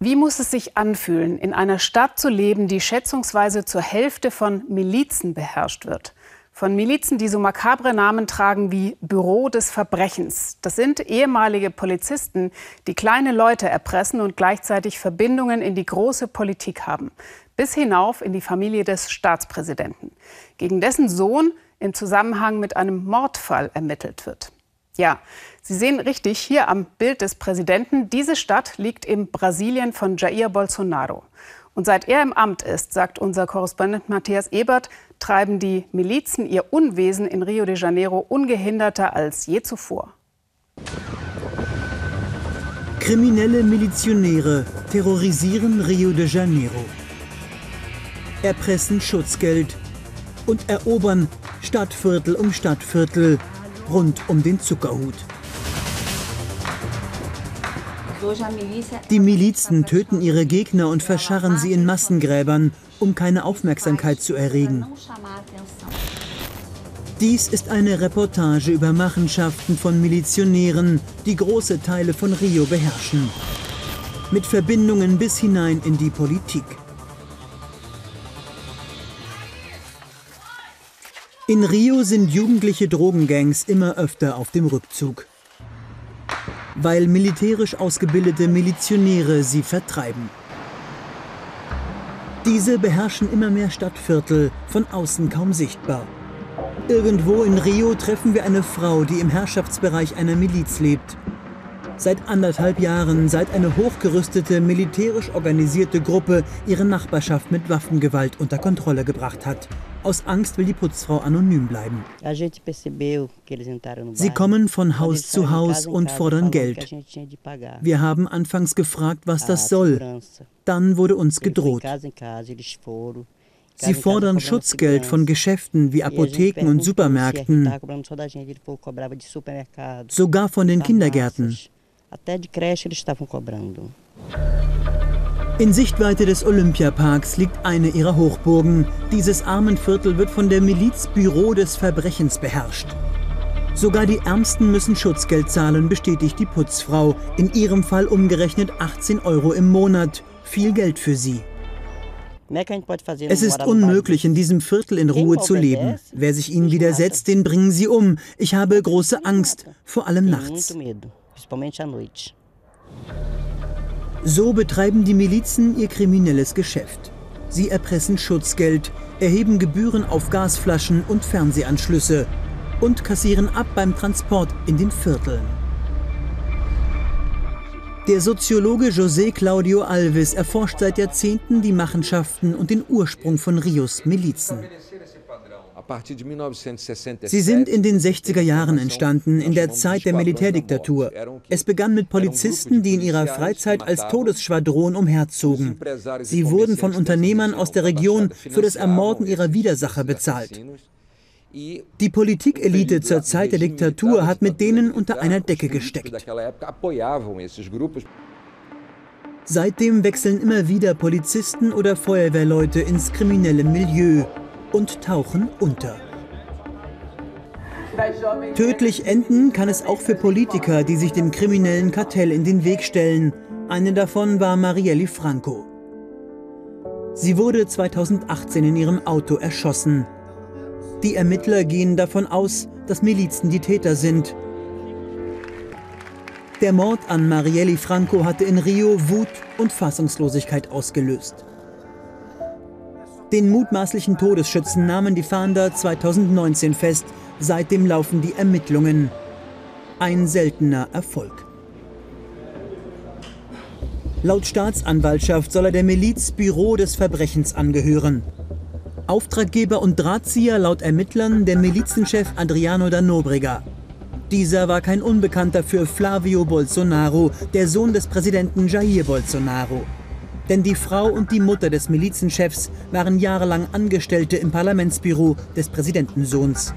Wie muss es sich anfühlen, in einer Stadt zu leben, die schätzungsweise zur Hälfte von Milizen beherrscht wird? Von Milizen, die so makabre Namen tragen wie Büro des Verbrechens. Das sind ehemalige Polizisten, die kleine Leute erpressen und gleichzeitig Verbindungen in die große Politik haben. Bis hinauf in die Familie des Staatspräsidenten, gegen dessen Sohn im Zusammenhang mit einem Mordfall ermittelt wird. Ja, Sie sehen richtig hier am Bild des Präsidenten, diese Stadt liegt im Brasilien von Jair Bolsonaro. Und seit er im Amt ist, sagt unser Korrespondent Matthias Ebert, treiben die Milizen ihr Unwesen in Rio de Janeiro ungehinderter als je zuvor. Kriminelle Milizionäre terrorisieren Rio de Janeiro, erpressen Schutzgeld und erobern Stadtviertel um Stadtviertel rund um den Zuckerhut. Die Milizen töten ihre Gegner und verscharren sie in Massengräbern, um keine Aufmerksamkeit zu erregen. Dies ist eine Reportage über Machenschaften von Milizionären, die große Teile von Rio beherrschen. Mit Verbindungen bis hinein in die Politik. In Rio sind jugendliche Drogengangs immer öfter auf dem Rückzug, weil militärisch ausgebildete Milizionäre sie vertreiben. Diese beherrschen immer mehr Stadtviertel, von außen kaum sichtbar. Irgendwo in Rio treffen wir eine Frau, die im Herrschaftsbereich einer Miliz lebt Seit anderthalb Jahren, seit eine hochgerüstete, militärisch organisierte Gruppe ihre Nachbarschaft mit Waffengewalt unter Kontrolle gebracht hat. Aus Angst will die Putzfrau anonym bleiben. Sie kommen von Haus zu Haus und fordern Geld. Wir haben anfangs gefragt, was das soll. Dann wurde uns gedroht. Sie fordern Schutzgeld von Geschäften wie Apotheken und Supermärkten, sogar von den Kindergärten. Até de creche eles estavam cobrando. In Sichtweite des Olympiaparks liegt eine ihrer Hochburgen. Dieses Armenviertel wird von der Miliz Büro des Verbrechens beherrscht. Sogar die Ärmsten müssen Schutzgeld zahlen, bestätigt die Putzfrau. In ihrem Fall umgerechnet 18 Euro im Monat. Viel Geld für sie. Es ist unmöglich, in diesem Viertel in Ruhe zu leben. Wer sich ihnen widersetzt, den bringen sie um. Ich habe große Angst, vor allem nachts. So betreiben die Milizen ihr kriminelles Geschäft. Sie erpressen Schutzgeld, erheben Gebühren auf Gasflaschen und Fernsehanschlüsse und kassieren ab beim Transport in den Vierteln. Der Soziologe José Claudio Alves erforscht seit Jahrzehnten die Machenschaften und den Ursprung von Rios Milizen. Sie sind in den 60er Jahren entstanden, in der Zeit der Militärdiktatur. Es begann mit Polizisten, die in ihrer Freizeit als Todesschwadron umherzogen. Sie wurden von Unternehmern aus der Region für das Ermorden ihrer Widersacher bezahlt. Die Politikelite zur Zeit der Diktatur hat mit denen unter einer Decke gesteckt. Seitdem wechseln immer wieder Polizisten oder Feuerwehrleute ins kriminelle Milieu und tauchen unter. Tödlich enden kann es auch für Politiker, die sich dem kriminellen Kartell in den Weg stellen. Eine davon war Marielle Franco. Sie wurde 2018 in ihrem Auto erschossen. Die Ermittler gehen davon aus, dass Milizen die Täter sind. Der Mord an Marielle Franco hatte in Rio Wut und Fassungslosigkeit ausgelöst. Den mutmaßlichen Todesschützen nahmen die Fahnder 2019 fest. Seitdem laufen die Ermittlungen. Ein seltener Erfolg. Laut Staatsanwaltschaft soll er der Miliz Büro des Verbrechens angehören. Auftraggeber und Drahtzieher laut Ermittlern der Milizenchef Adriano da Nobrega. Dieser war kein Unbekannter für Flavio Bolsonaro, der Sohn des Präsidenten Jair Bolsonaro. Denn die Frau und die Mutter des Milizenchefs waren jahrelang Angestellte im Parlamentsbüro des Präsidentensohns.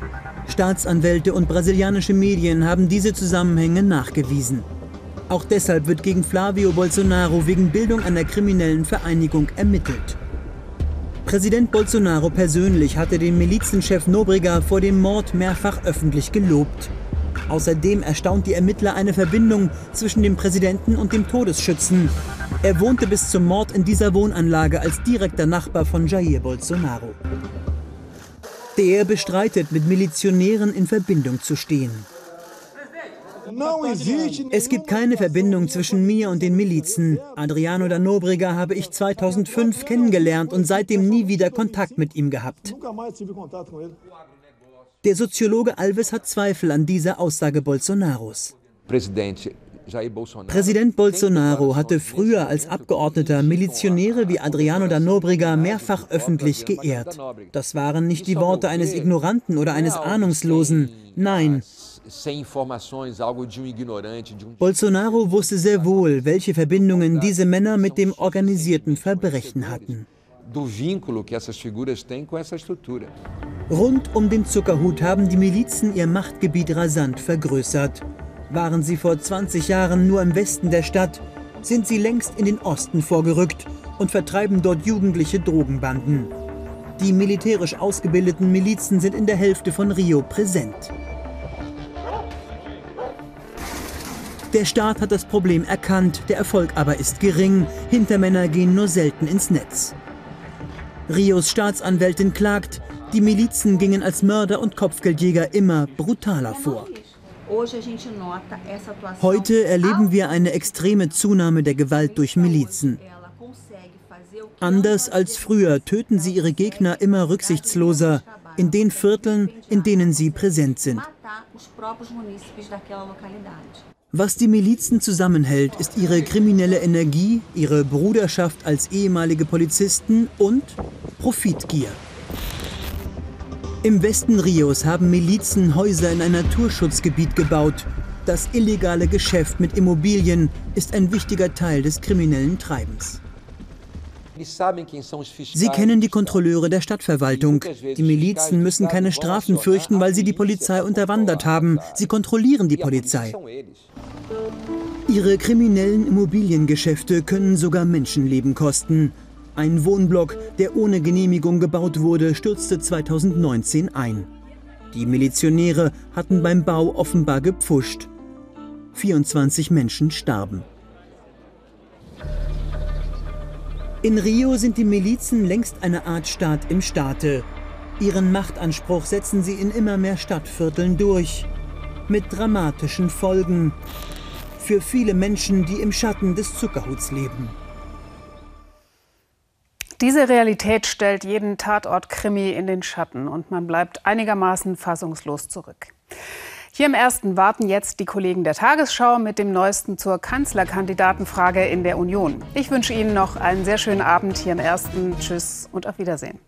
Staatsanwälte und brasilianische Medien haben diese Zusammenhänge nachgewiesen. Auch deshalb wird gegen Flavio Bolsonaro wegen Bildung einer kriminellen Vereinigung ermittelt. Präsident Bolsonaro persönlich hatte den Milizenchef Nobrega vor dem Mord mehrfach öffentlich gelobt. Außerdem erstaunt die Ermittler eine Verbindung zwischen dem Präsidenten und dem Todesschützen. Er wohnte bis zum Mord in dieser Wohnanlage als direkter Nachbar von Jair Bolsonaro. Der bestreitet, mit Milizionären in Verbindung zu stehen. Es gibt keine Verbindung zwischen mir und den Milizen. Adriano da Nobrega habe ich 2005 kennengelernt und seitdem nie wieder Kontakt mit ihm gehabt. Der Soziologe Alves hat Zweifel an dieser Aussage Bolsonaros. Präsident Bolsonaro hatte früher als Abgeordneter Milizionäre wie Adriano da Nobrega mehrfach öffentlich geehrt. Das waren nicht die Worte eines Ignoranten oder eines Ahnungslosen. Nein, Bolsonaro wusste sehr wohl, welche Verbindungen diese Männer mit dem organisierten Verbrechen hatten. Rund um den Zuckerhut haben die Milizen ihr Machtgebiet rasant vergrößert. Waren sie vor 20 Jahren nur im Westen der Stadt, sind sie längst in den Osten vorgerückt und vertreiben dort jugendliche Drogenbanden. Die militärisch ausgebildeten Milizen sind in der Hälfte von Rio präsent. Der Staat hat das Problem erkannt, der Erfolg aber ist gering. Hintermänner gehen nur selten ins Netz. Rios Staatsanwältin klagt, die Milizen gingen als Mörder und Kopfgeldjäger immer brutaler vor. Heute erleben wir eine extreme Zunahme der Gewalt durch Milizen. Anders als früher töten sie ihre Gegner immer rücksichtsloser in den Vierteln, in denen sie präsent sind. Was die Milizen zusammenhält, ist ihre kriminelle Energie, ihre Bruderschaft als ehemalige Polizisten und Profitgier. Im Westen Rios haben Milizen Häuser in ein Naturschutzgebiet gebaut. Das illegale Geschäft mit Immobilien ist ein wichtiger Teil des kriminellen Treibens. Sie kennen die Kontrolleure der Stadtverwaltung. Die Milizen müssen keine Strafen fürchten, weil sie die Polizei unterwandert haben. Sie kontrollieren die Polizei. Ihre kriminellen Immobiliengeschäfte können sogar Menschenleben kosten. Ein Wohnblock, der ohne Genehmigung gebaut wurde, stürzte 2019 ein. Die Milizionäre hatten beim Bau offenbar gepfuscht. 24 Menschen starben. In Rio sind die Milizen längst eine Art Staat im Staate. Ihren Machtanspruch setzen sie in immer mehr Stadtvierteln durch. Mit dramatischen Folgen für viele Menschen, die im Schatten des Zuckerhuts leben. Diese Realität stellt jeden Tatort-Krimi in den Schatten und man bleibt einigermaßen fassungslos zurück. Hier im ersten warten jetzt die Kollegen der Tagesschau mit dem Neuesten zur Kanzlerkandidatenfrage in der Union. Ich wünsche Ihnen noch einen sehr schönen Abend hier im ersten. Tschüss und auf Wiedersehen.